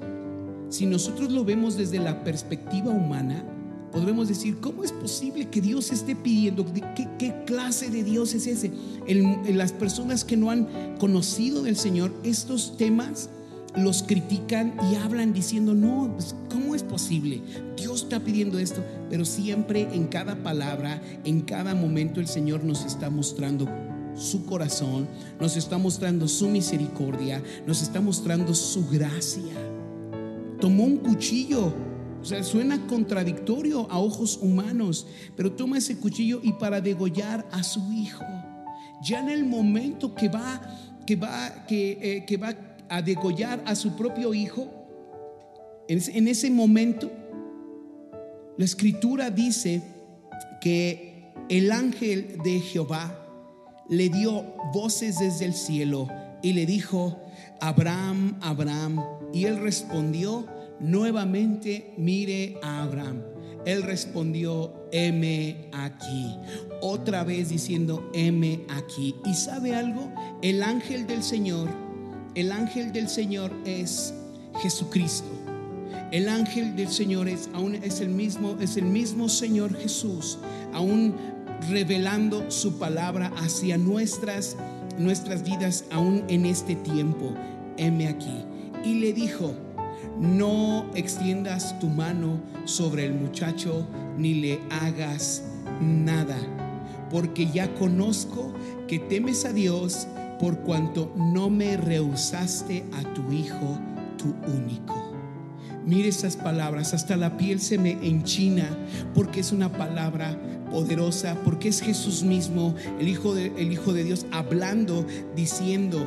si nosotros lo vemos desde la perspectiva humana, podremos decir, ¿cómo es posible que Dios esté pidiendo? ¿Qué, clase de Dios es ese? Las personas que no han conocido del Señor, estos temas los critican y hablan diciendo, no, pues, ¿cómo es posible? Dios está pidiendo esto, pero siempre en cada palabra, en cada momento el Señor nos está mostrando su corazón, nos está mostrando su misericordia, nos está mostrando su gracia. Tomó un cuchillo, o sea, suena contradictorio a ojos humanos, pero toma ese cuchillo y para degollar a su hijo. Ya en el momento que va, que va, que, eh, que va a degollar a su propio hijo, en ese, en ese momento, la escritura dice que el ángel de Jehová le dio voces desde el cielo y le dijo, Abraham, Abraham. Y él respondió, nuevamente mire a Abraham. Él respondió, heme aquí. Otra vez diciendo, heme aquí. ¿Y sabe algo? El ángel del Señor, el ángel del Señor es Jesucristo. El ángel del Señor es, aún es el mismo, es el mismo Señor Jesús, aún revelando su palabra hacia nuestras, nuestras vidas, aún en este tiempo. Heme aquí. Y le dijo, no extiendas tu mano sobre el muchacho ni le hagas nada, porque ya conozco que temes a Dios por cuanto no me rehusaste a tu hijo, tu único. Mire esas palabras, hasta la piel se me enchina porque es una palabra poderosa, porque es Jesús mismo, el Hijo de, el hijo de Dios, hablando, diciendo,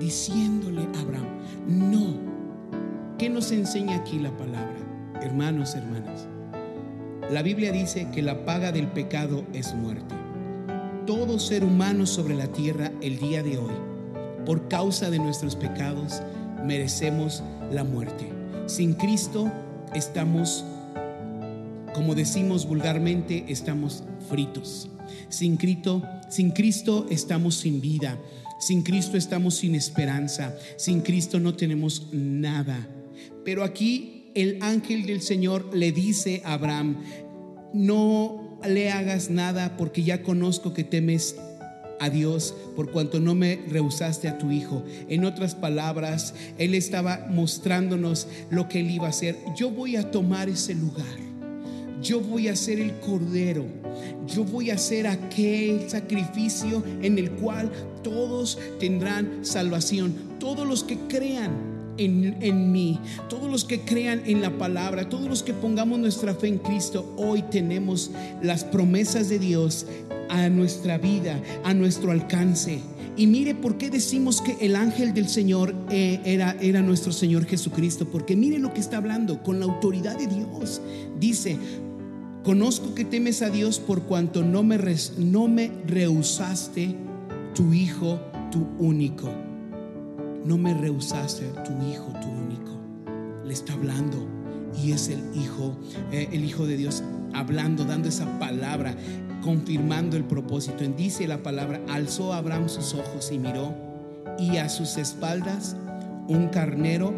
diciéndole a Abraham, no. ¿Qué nos enseña aquí la palabra? Hermanos, hermanas, la Biblia dice que la paga del pecado es muerte. Todo ser humano sobre la tierra el día de hoy, por causa de nuestros pecados, merecemos la muerte. Sin Cristo estamos, como decimos vulgarmente, estamos fritos. Sin Cristo, sin Cristo estamos sin vida. Sin Cristo estamos sin esperanza. Sin Cristo no tenemos nada. Pero aquí el ángel del Señor le dice a Abraham, no le hagas nada porque ya conozco que temes a Dios por cuanto no me rehusaste a tu hijo. En otras palabras, Él estaba mostrándonos lo que Él iba a hacer. Yo voy a tomar ese lugar. Yo voy a ser el cordero. Yo voy a hacer aquel sacrificio en el cual todos tendrán salvación. Todos los que crean en, en, mí, todos los que crean en la palabra, todos los que pongamos nuestra fe en Cristo, hoy tenemos las promesas de Dios a nuestra vida, a nuestro alcance. Y mire por qué decimos que el ángel del Señor eh, era, era nuestro Señor Jesucristo, porque mire lo que está hablando con la autoridad de Dios. Dice, conozco que temes a Dios por cuanto no me, no me rehusaste tu Hijo, tu único no me rehusaste tu hijo, tu único. Le está hablando y es el hijo, eh, el hijo de Dios hablando, dando esa palabra, confirmando el propósito. Dice la palabra, alzó Abraham sus ojos y miró y a sus espaldas un carnero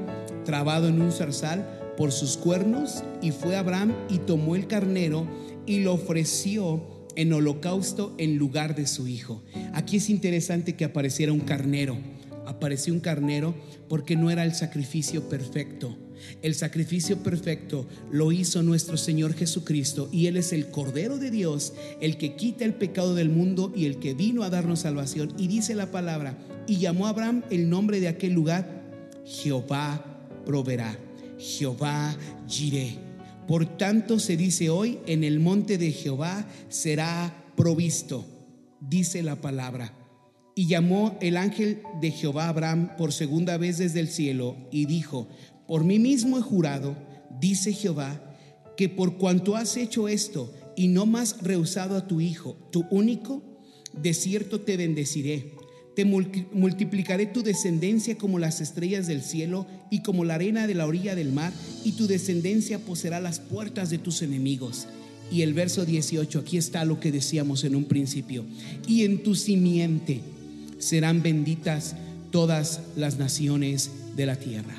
trabado en un zarzal por sus cuernos y fue Abraham y tomó el carnero y lo ofreció en holocausto en lugar de su hijo. Aquí es interesante que apareciera un carnero apareció un carnero porque no era el sacrificio perfecto. El sacrificio perfecto lo hizo nuestro Señor Jesucristo y Él es el Cordero de Dios, el que quita el pecado del mundo y el que vino a darnos salvación. Y dice la palabra, y llamó a Abraham el nombre de aquel lugar, Jehová proveerá, Jehová giré. Por tanto se dice hoy, en el monte de Jehová será provisto, dice la palabra. Y llamó el ángel de Jehová a Abraham por segunda vez desde el cielo y dijo, por mí mismo he jurado, dice Jehová, que por cuanto has hecho esto y no más rehusado a tu hijo, tu único, de cierto te bendeciré. Te multiplicaré tu descendencia como las estrellas del cielo y como la arena de la orilla del mar, y tu descendencia poseerá las puertas de tus enemigos. Y el verso 18, aquí está lo que decíamos en un principio, y en tu simiente serán benditas todas las naciones de la tierra.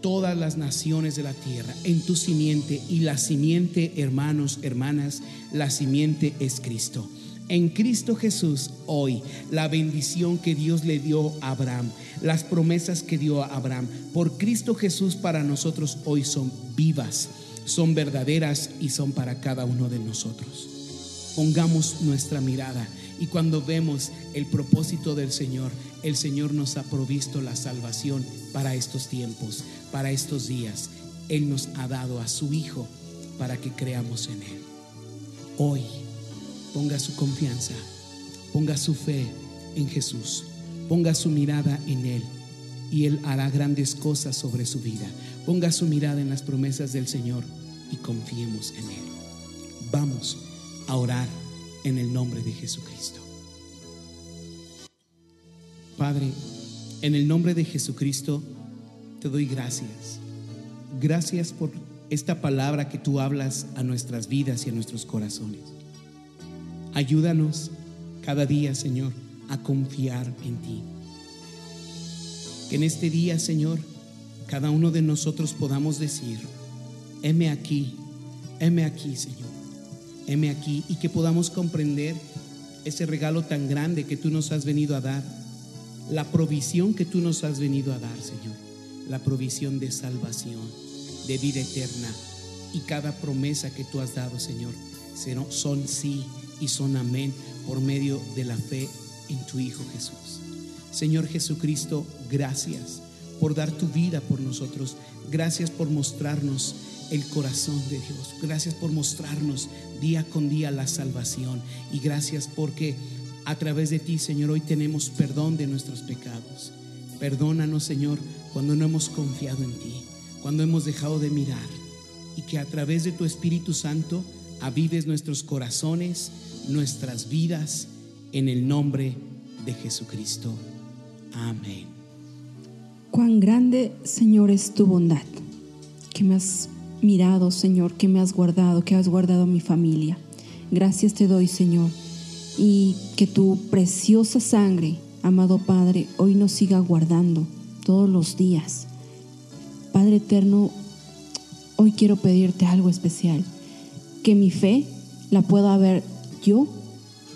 Todas las naciones de la tierra en tu simiente y la simiente, hermanos, hermanas, la simiente es Cristo. En Cristo Jesús hoy la bendición que Dios le dio a Abraham, las promesas que dio a Abraham, por Cristo Jesús para nosotros hoy son vivas, son verdaderas y son para cada uno de nosotros. Pongamos nuestra mirada y cuando vemos el propósito del Señor, el Señor nos ha provisto la salvación para estos tiempos, para estos días. Él nos ha dado a su Hijo para que creamos en Él. Hoy ponga su confianza, ponga su fe en Jesús, ponga su mirada en Él y Él hará grandes cosas sobre su vida. Ponga su mirada en las promesas del Señor y confiemos en Él. Vamos a orar en el nombre de Jesucristo. Padre, en el nombre de Jesucristo te doy gracias. Gracias por esta palabra que tú hablas a nuestras vidas y a nuestros corazones. Ayúdanos cada día, Señor, a confiar en ti. Que en este día, Señor, cada uno de nosotros podamos decir, heme aquí, heme aquí, Señor, heme aquí, y que podamos comprender ese regalo tan grande que tú nos has venido a dar, la provisión que tú nos has venido a dar, Señor, la provisión de salvación, de vida eterna, y cada promesa que tú has dado, Señor, son sí y son amén por medio de la fe en tu Hijo Jesús. Señor Jesucristo, gracias por dar tu vida por nosotros. Gracias por mostrarnos el corazón de Dios. Gracias por mostrarnos día con día la salvación. Y gracias porque a través de ti, Señor, hoy tenemos perdón de nuestros pecados. Perdónanos, Señor, cuando no hemos confiado en ti, cuando hemos dejado de mirar. Y que a través de tu Espíritu Santo avives nuestros corazones, nuestras vidas, en el nombre de Jesucristo. Amén. Cuán grande, Señor, es tu bondad, que me has mirado, Señor, que me has guardado, que has guardado a mi familia. Gracias te doy, Señor, y que tu preciosa sangre, amado Padre, hoy nos siga guardando todos los días. Padre eterno, hoy quiero pedirte algo especial, que mi fe la pueda ver yo,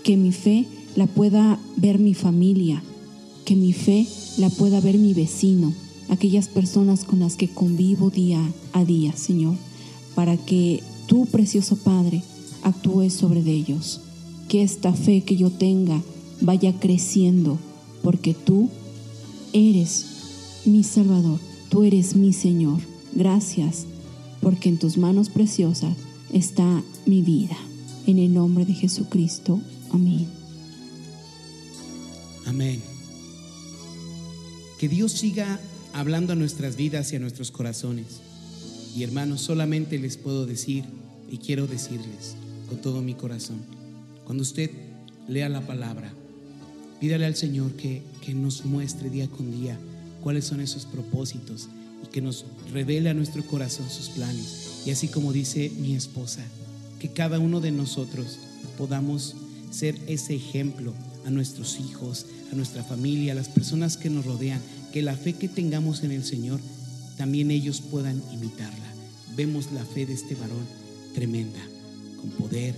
que mi fe la pueda ver mi familia, que mi fe la pueda ver mi vecino, aquellas personas con las que convivo día a día, Señor, para que tú, precioso Padre, actúes sobre ellos. Que esta fe que yo tenga vaya creciendo, porque tú eres mi Salvador, tú eres mi Señor. Gracias, porque en tus manos preciosas está mi vida. En el nombre de Jesucristo. Amén. Amén. Que Dios siga hablando a nuestras vidas y a nuestros corazones. Y hermanos, solamente les puedo decir y quiero decirles con todo mi corazón, cuando usted lea la palabra, pídale al Señor que, que nos muestre día con día cuáles son esos propósitos y que nos revele a nuestro corazón sus planes. Y así como dice mi esposa, que cada uno de nosotros podamos ser ese ejemplo a nuestros hijos, a nuestra familia, a las personas que nos rodean, que la fe que tengamos en el Señor, también ellos puedan imitarla. Vemos la fe de este varón tremenda, con poder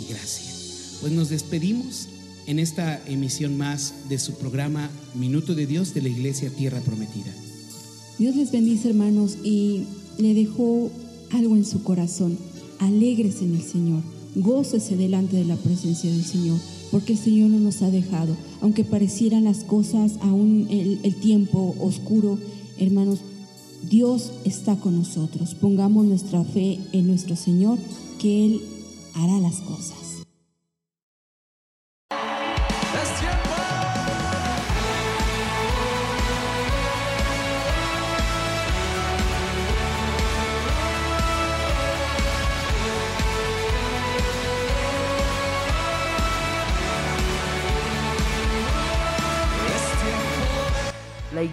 y gracia. Pues nos despedimos en esta emisión más de su programa Minuto de Dios de la Iglesia Tierra Prometida. Dios les bendice, hermanos, y le dejó algo en su corazón. Alegres en el Señor, gócese delante de la presencia del Señor, porque el Señor no nos ha dejado. Aunque parecieran las cosas, aún el, el tiempo oscuro, hermanos, Dios está con nosotros. Pongamos nuestra fe en nuestro Señor, que Él hará las cosas.